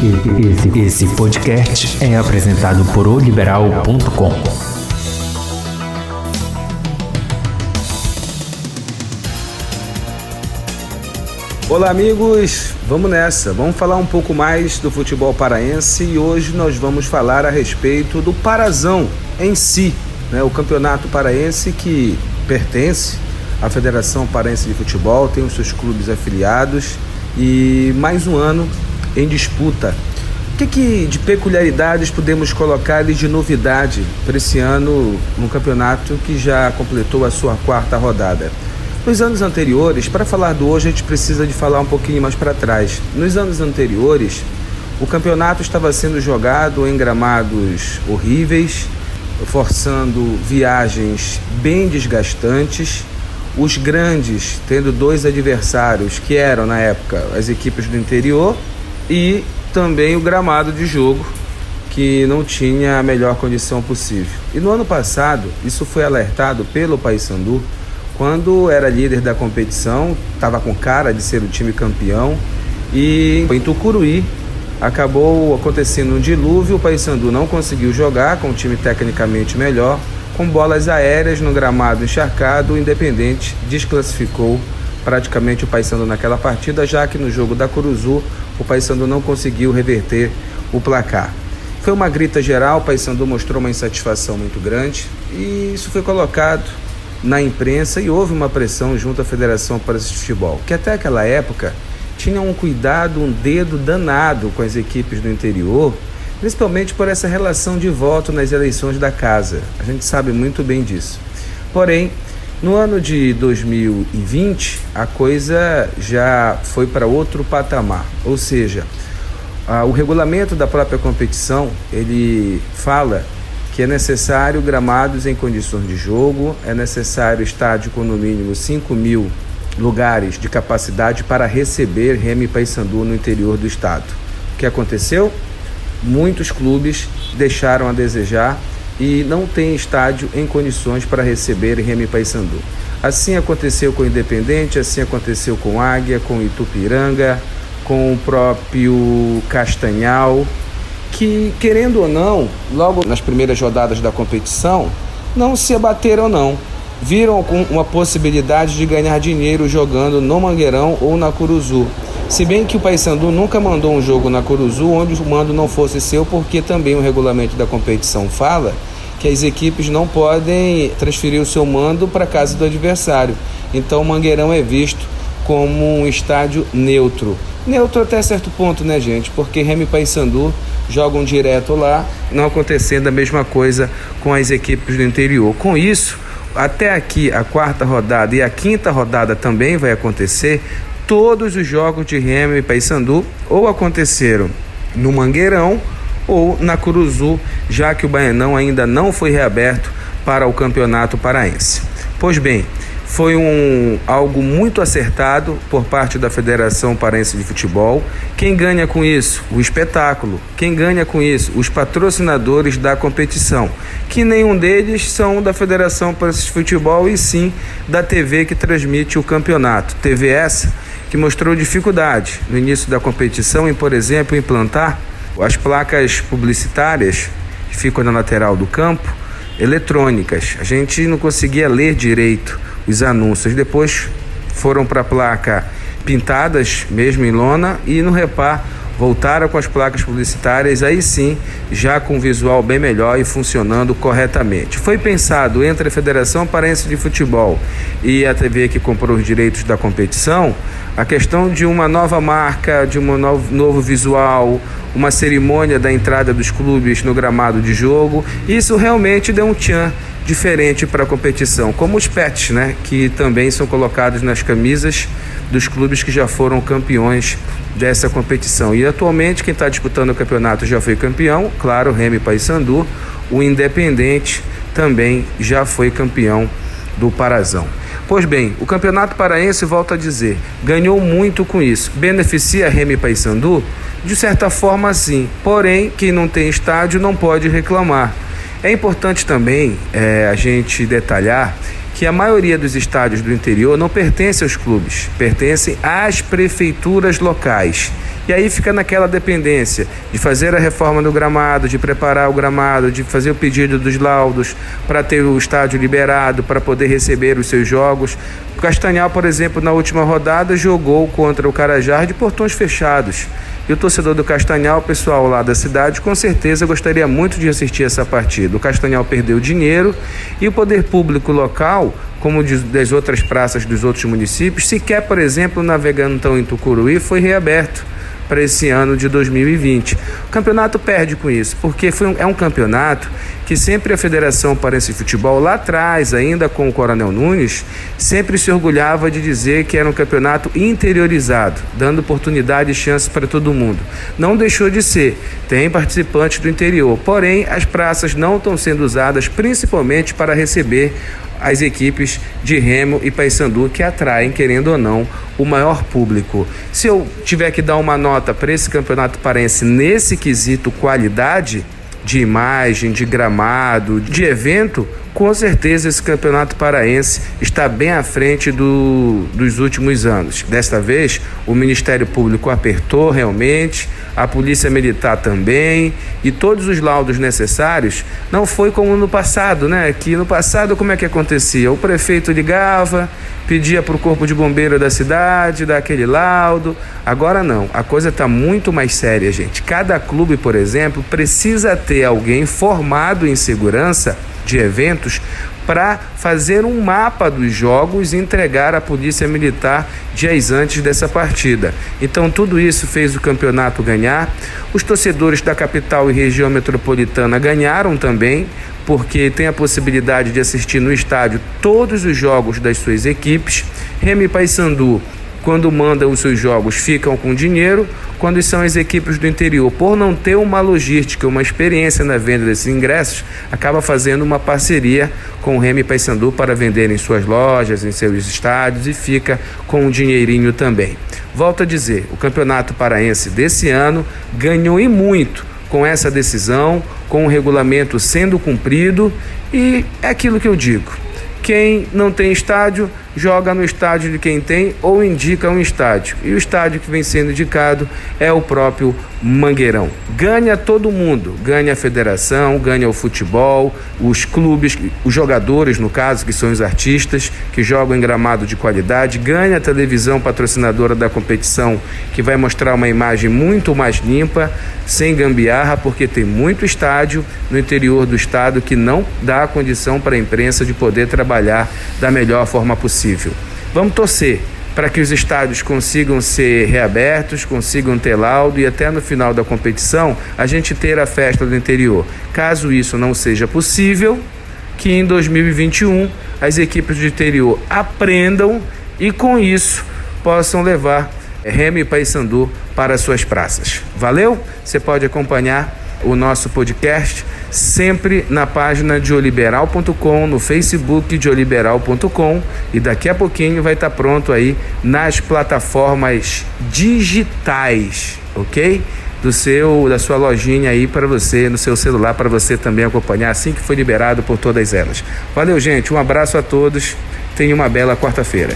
Esse, esse podcast é apresentado por oliberal.com. Olá, amigos. Vamos nessa. Vamos falar um pouco mais do futebol paraense e hoje nós vamos falar a respeito do Parazão em si, né? O campeonato paraense que pertence à Federação Paraense de Futebol, tem os seus clubes afiliados e mais um ano em disputa. O que, que de peculiaridades podemos colocar de novidade para esse ano no campeonato que já completou a sua quarta rodada? Nos anos anteriores, para falar do hoje, a gente precisa de falar um pouquinho mais para trás. Nos anos anteriores, o campeonato estava sendo jogado em gramados horríveis, forçando viagens bem desgastantes. Os grandes tendo dois adversários que eram na época as equipes do interior e também o gramado de jogo que não tinha a melhor condição possível. E no ano passado, isso foi alertado pelo Paysandu quando era líder da competição, estava com cara de ser o time campeão. E em Tucuruí acabou acontecendo um dilúvio, o Paysandu não conseguiu jogar com um time tecnicamente melhor, com bolas aéreas no gramado encharcado, o Independente desclassificou praticamente o Paysandu naquela partida, já que no jogo da Curuzu o Paysandu não conseguiu reverter o placar. Foi uma grita geral, o Paysandu mostrou uma insatisfação muito grande e isso foi colocado na imprensa e houve uma pressão junto à Federação para esse Futebol, que até aquela época tinha um cuidado, um dedo danado com as equipes do interior, principalmente por essa relação de voto nas eleições da casa. A gente sabe muito bem disso. Porém, no ano de 2020, a coisa já foi para outro patamar, ou seja, o regulamento da própria competição ele fala que é necessário gramados em condições de jogo, é necessário estádio com no mínimo 5 mil lugares de capacidade para receber Remy Paysandu no interior do estado. O que aconteceu? Muitos clubes deixaram a desejar e não tem estádio em condições para receber Remy Paysandu. Assim aconteceu com o Independente, assim aconteceu com Águia, com Itupiranga, com o próprio Castanhal, que, querendo ou não, logo nas primeiras rodadas da competição, não se abateram não. Viram com uma possibilidade de ganhar dinheiro jogando no Mangueirão ou na Curuzu. Se bem que o Paysandu nunca mandou um jogo na Curuzu onde o mando não fosse seu, porque também o regulamento da competição fala que as equipes não podem transferir o seu mando para casa do adversário. Então o Mangueirão é visto como um estádio neutro. Neutro até certo ponto, né, gente? Porque Remy Paysandu jogam direto lá, não acontecendo a mesma coisa com as equipes do interior. Com isso, até aqui a quarta rodada e a quinta rodada também vai acontecer. Todos os jogos de Remo e Paysandu ou aconteceram no Mangueirão ou na Curuzu, já que o Baianão ainda não foi reaberto para o Campeonato Paraense. Pois bem, foi um, algo muito acertado por parte da Federação Paraense de Futebol. Quem ganha com isso? O espetáculo. Quem ganha com isso? Os patrocinadores da competição, que nenhum deles são da Federação Paraense de Futebol e sim da TV que transmite o campeonato. TV essa que mostrou dificuldade no início da competição em, por exemplo, implantar as placas publicitárias que ficam na lateral do campo eletrônicas. A gente não conseguia ler direito os anúncios. Depois foram para a placa pintadas, mesmo em lona, e no repar voltaram com as placas publicitárias, aí sim, já com visual bem melhor e funcionando corretamente. Foi pensado entre a Federação Paraense de Futebol e a TV que comprou os direitos da competição a questão de uma nova marca, de um novo, novo visual, uma cerimônia da entrada dos clubes no gramado de jogo. Isso realmente deu um tchan diferente para a competição, como os pets, né, que também são colocados nas camisas dos clubes que já foram campeões dessa competição. E atualmente quem está disputando o campeonato já foi campeão, claro, Remy Paysandu, o Independente também já foi campeão do Parazão. Pois bem, o Campeonato Paraense, volta a dizer, ganhou muito com isso. Beneficia Remy Paysandu? De certa forma, sim. Porém, quem não tem estádio não pode reclamar. É importante também é, a gente detalhar que a maioria dos estádios do interior não pertence aos clubes, pertencem às prefeituras locais. E aí fica naquela dependência de fazer a reforma do gramado, de preparar o gramado, de fazer o pedido dos laudos para ter o estádio liberado, para poder receber os seus jogos. O Castanhal, por exemplo, na última rodada jogou contra o Carajás de portões fechados. E o torcedor do Castanhal, pessoal lá da cidade, com certeza gostaria muito de assistir essa partida. O Castanhal perdeu dinheiro e o poder público local, como das outras praças dos outros municípios, sequer, por exemplo, navegando tão em Tucuruí, foi reaberto para esse ano de 2020. O campeonato perde com isso, porque foi um, é um campeonato que sempre a Federação Parense de Futebol, lá atrás, ainda com o Coronel Nunes, sempre se orgulhava de dizer que era um campeonato interiorizado, dando oportunidade e chance para todo mundo. Não deixou de ser, tem participantes do interior, porém as praças não estão sendo usadas principalmente para receber as equipes de Remo e Paysandu que atraem, querendo ou não, o maior público. Se eu tiver que dar uma nota para esse campeonato parense nesse quesito qualidade de imagem, de gramado, de evento, com certeza esse campeonato paraense está bem à frente do, dos últimos anos. Desta vez, o Ministério Público apertou realmente, a Polícia Militar também, e todos os laudos necessários. Não foi como no passado, né? Que no passado, como é que acontecia? O prefeito ligava, pedia para o corpo de bombeiro da cidade dar aquele laudo. Agora não, a coisa está muito mais séria, gente. Cada clube, por exemplo, precisa ter alguém formado em segurança de eventos para fazer um mapa dos jogos e entregar à Polícia Militar dias antes dessa partida. Então, tudo isso fez o campeonato ganhar. Os torcedores da capital e região metropolitana ganharam também, porque tem a possibilidade de assistir no estádio todos os jogos das suas equipes. Remy Paysandu quando mandam os seus jogos, ficam com dinheiro. Quando são as equipes do interior, por não ter uma logística, uma experiência na venda desses ingressos, acaba fazendo uma parceria com o Remy Paysandu para vender em suas lojas, em seus estádios e fica com um dinheirinho também. Volto a dizer, o Campeonato Paraense desse ano ganhou e muito com essa decisão, com o regulamento sendo cumprido e é aquilo que eu digo. Quem não tem estádio joga no estádio de quem tem ou indica um estádio. E o estádio que vem sendo indicado é o próprio Mangueirão. Ganha todo mundo, ganha a federação, ganha o futebol, os clubes, os jogadores, no caso, que são os artistas, que jogam em gramado de qualidade, ganha a televisão patrocinadora da competição, que vai mostrar uma imagem muito mais limpa, sem gambiarra, porque tem muito estádio no interior do estado que não dá condição para a imprensa de poder trabalhar da melhor forma possível possível. Vamos torcer para que os estádios consigam ser reabertos, consigam ter laudo e até no final da competição a gente ter a festa do interior. Caso isso não seja possível, que em 2021 as equipes do interior aprendam e com isso possam levar Remy e Paysandu para suas praças. Valeu? Você pode acompanhar o nosso podcast sempre na página de oliberal.com, no Facebook de oliberal.com e daqui a pouquinho vai estar pronto aí nas plataformas digitais, ok? Do seu, da sua lojinha aí para você, no seu celular, para você também acompanhar assim que foi liberado por todas elas. Valeu, gente, um abraço a todos, tenha uma bela quarta-feira.